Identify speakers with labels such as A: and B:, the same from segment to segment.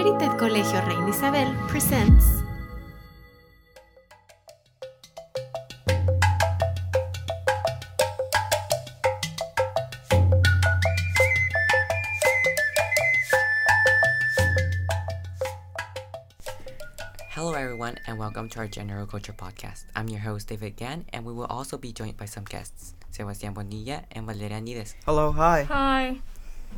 A: Accredited Colegio Reina Isabel presents
B: Hello, everyone, and welcome to our General Culture Podcast. I'm your host, David Gan, and we will also be joined by some guests, Sebastián Bonilla and Valeria Nides.
C: Hello, hi.
D: Hi.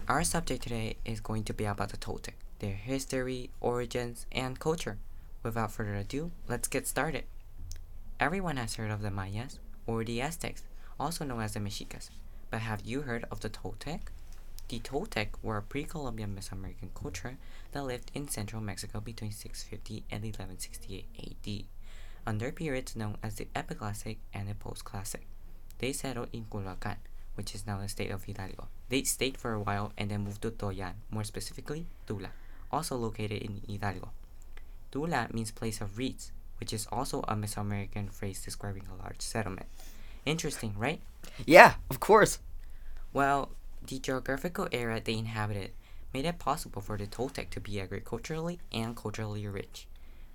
B: Our subject today is going to be about the Toltec, their history, origins, and culture. Without further ado, let's get started. Everyone has heard of the Mayas, or the Aztecs, also known as the Mexicas, but have you heard of the Toltec? The Toltec were a pre-Columbian Mesoamerican culture that lived in central Mexico between 650 and 1168 AD, under periods known as the Epiclassic and the Postclassic. They settled in Culhuacan, which is now the state of Hidalgo. They stayed for a while and then moved to Tollan, more specifically Tula, also located in Hidalgo. Tula means place of reeds, which is also a Mesoamerican phrase describing a large settlement. Interesting, right?
C: Yeah, of course.
B: Well, the geographical area they inhabited made it possible for the Toltec to be agriculturally and culturally rich,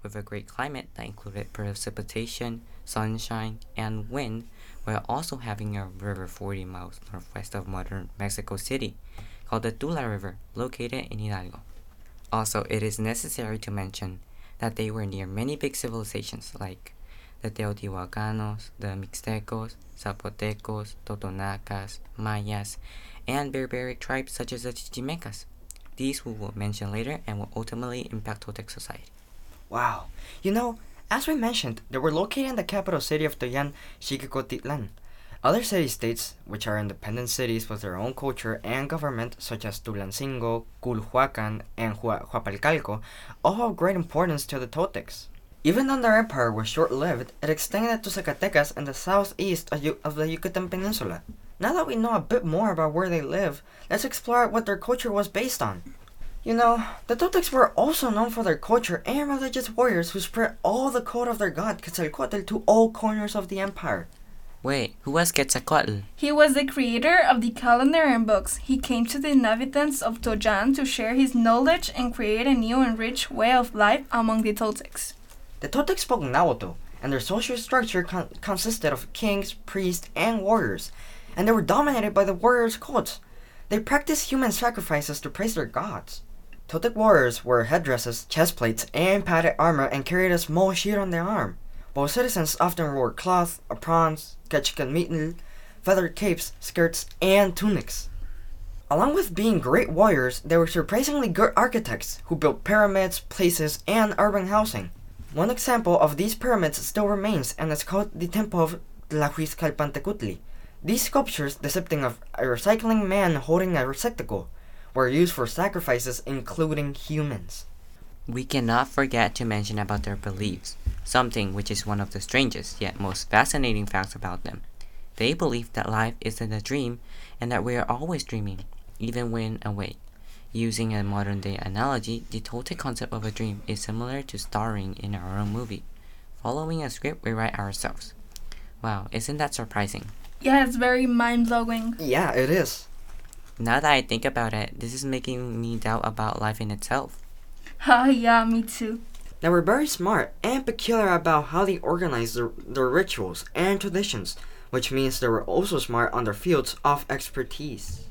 B: with a great climate that included precipitation, sunshine, and wind, while also having a river 40 miles northwest of modern Mexico City, called the Tula River, located in Hidalgo. Also, it is necessary to mention that they were near many big civilizations like the Teotihuacanos, the Mixtecos, Zapotecos, Totonacas, Mayas, and barbaric tribes such as the Chichimecas. These we will mention later and will ultimately impact Toltec society.
C: Wow. You know, as we mentioned, they were located in the capital city of Tollan, Xicocotitlan. Other city states, which are independent cities with their own culture and government, such as Tulancingo, Culhuacan, and Huapalcalco, all have great importance to the Toltecs. Even though their empire was short-lived, it extended to Zacatecas and the southeast of the Yucatan Peninsula. Now that we know a bit more about where they live, let's explore what their culture was based on. You know, the Toltecs were also known for their culture and religious warriors who spread all the code of their god Quetzalcoatl to all corners of the empire.
B: Wait, who was Quetzalcoatl?
D: He was the creator of the calendar and books. He came to the inhabitants of Tollan to share his knowledge and create a new and rich way of life among the Toltecs.
C: The Toltecs spoke Nahuatl, and their social structure con- consisted of kings, priests, and warriors, and they were dominated by the warriors' cults. They practiced human sacrifices to praise their gods. Toltec warriors wore headdresses, chest plates, and padded armor and carried a small shield on their arm, while citizens often wore cloth, aprons, quechquemitl, feathered capes, skirts, and tunics. Along with being great warriors, they were surprisingly good architects who built pyramids, places, and urban housing. One example of these pyramids still remains and is called the Temple of Tlahuizcalpantecutli. These sculptures, depicting of a recycling man holding a receptacle, were used for sacrifices including humans.
B: We cannot forget to mention about their beliefs, something which is one of the strangest yet most fascinating facts about them. They believe that life isn't a dream and that we are always dreaming, even when awake. Using a modern day analogy, the Toltec concept of a dream is similar to starring in our own movie. Following a script we write ourselves. Wow, isn't that surprising?
D: Yeah, it's very mind blowing.
C: Yeah, it is.
B: Now that I think about it, this is making me doubt about life in itself.
D: Ha, yeah, me too.
C: They were very smart and peculiar about how they organized their, their rituals and traditions, which means they were also smart on their fields of expertise.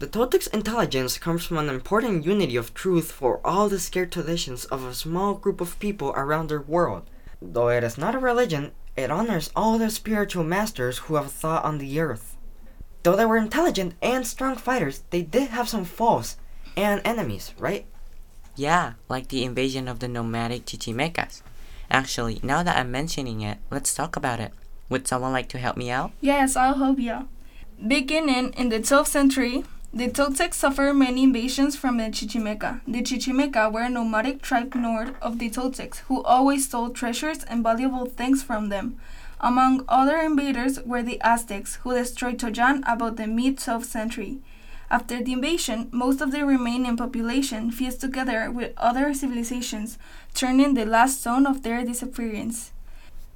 C: The Toltec's intelligence comes from an important unity of truth for all the scared traditions of a small group of people around their world. Though it is not a religion, it honors all the spiritual masters who have thought on the earth. Though they were intelligent and strong fighters, they did have some faults and enemies, right?
B: Yeah, like the invasion of the nomadic Chichimecas. Actually, now that I'm mentioning it, let's talk about it. Would someone like to help me out?
D: Yes, I'll help you. Beginning in the 12th century, the Toltecs suffered many invasions from the Chichimeca. The Chichimeca were a nomadic tribe north of the Toltecs who always stole treasures and valuable things from them. Among other invaders were the Aztecs, who destroyed Tollan about the mid 12th century. After the invasion, most of the remaining population fused together with other civilizations, turning the last zone of their disappearance.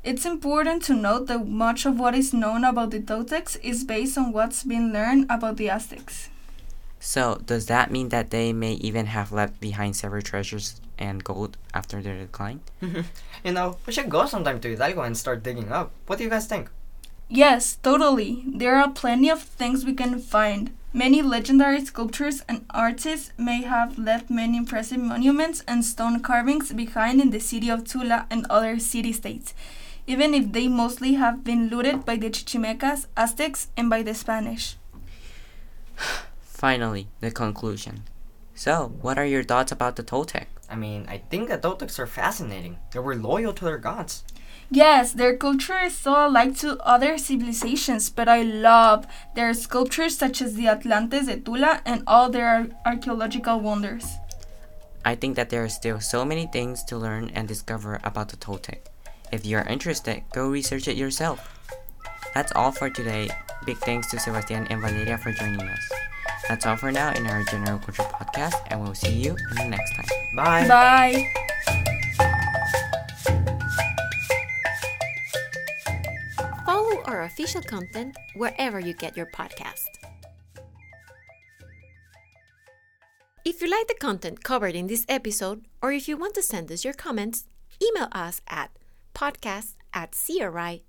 D: It's important to note that much of what is known about the Toltecs is based on what's been learned about the Aztecs.
B: So, does that mean that they may even have left behind several treasures and gold after their decline?
C: you know, we should go sometime to Hidalgo and start digging up. What do you guys think?
D: Yes, totally. There are plenty of things we can find. Many legendary sculptors and artists may have left many impressive monuments and stone carvings behind in the city of Tula and other city states, even if they mostly have been looted by the Chichimecas, Aztecs, and by the Spanish.
B: Finally, the conclusion. So, what are your thoughts about the Toltec?
C: I mean, I think the Toltecs are fascinating. They were loyal to their gods.
D: Yes, their culture is so alike to other civilizations, but I love their sculptures such as the Atlantes de Tula and all their archaeological wonders.
B: I think that there are still so many things to learn and discover about the Toltec. If you are interested, go research it yourself. That's all for today. Big thanks to Sebastian and Valeria for joining us. That's all for now in our General Culture podcast, and we'll see you in the next time.
C: Bye.
D: Bye.
A: Follow our official content wherever you get your podcast. If you like the content covered in this episode, or if you want to send us your comments, email us at podcast at cri.edu.mx.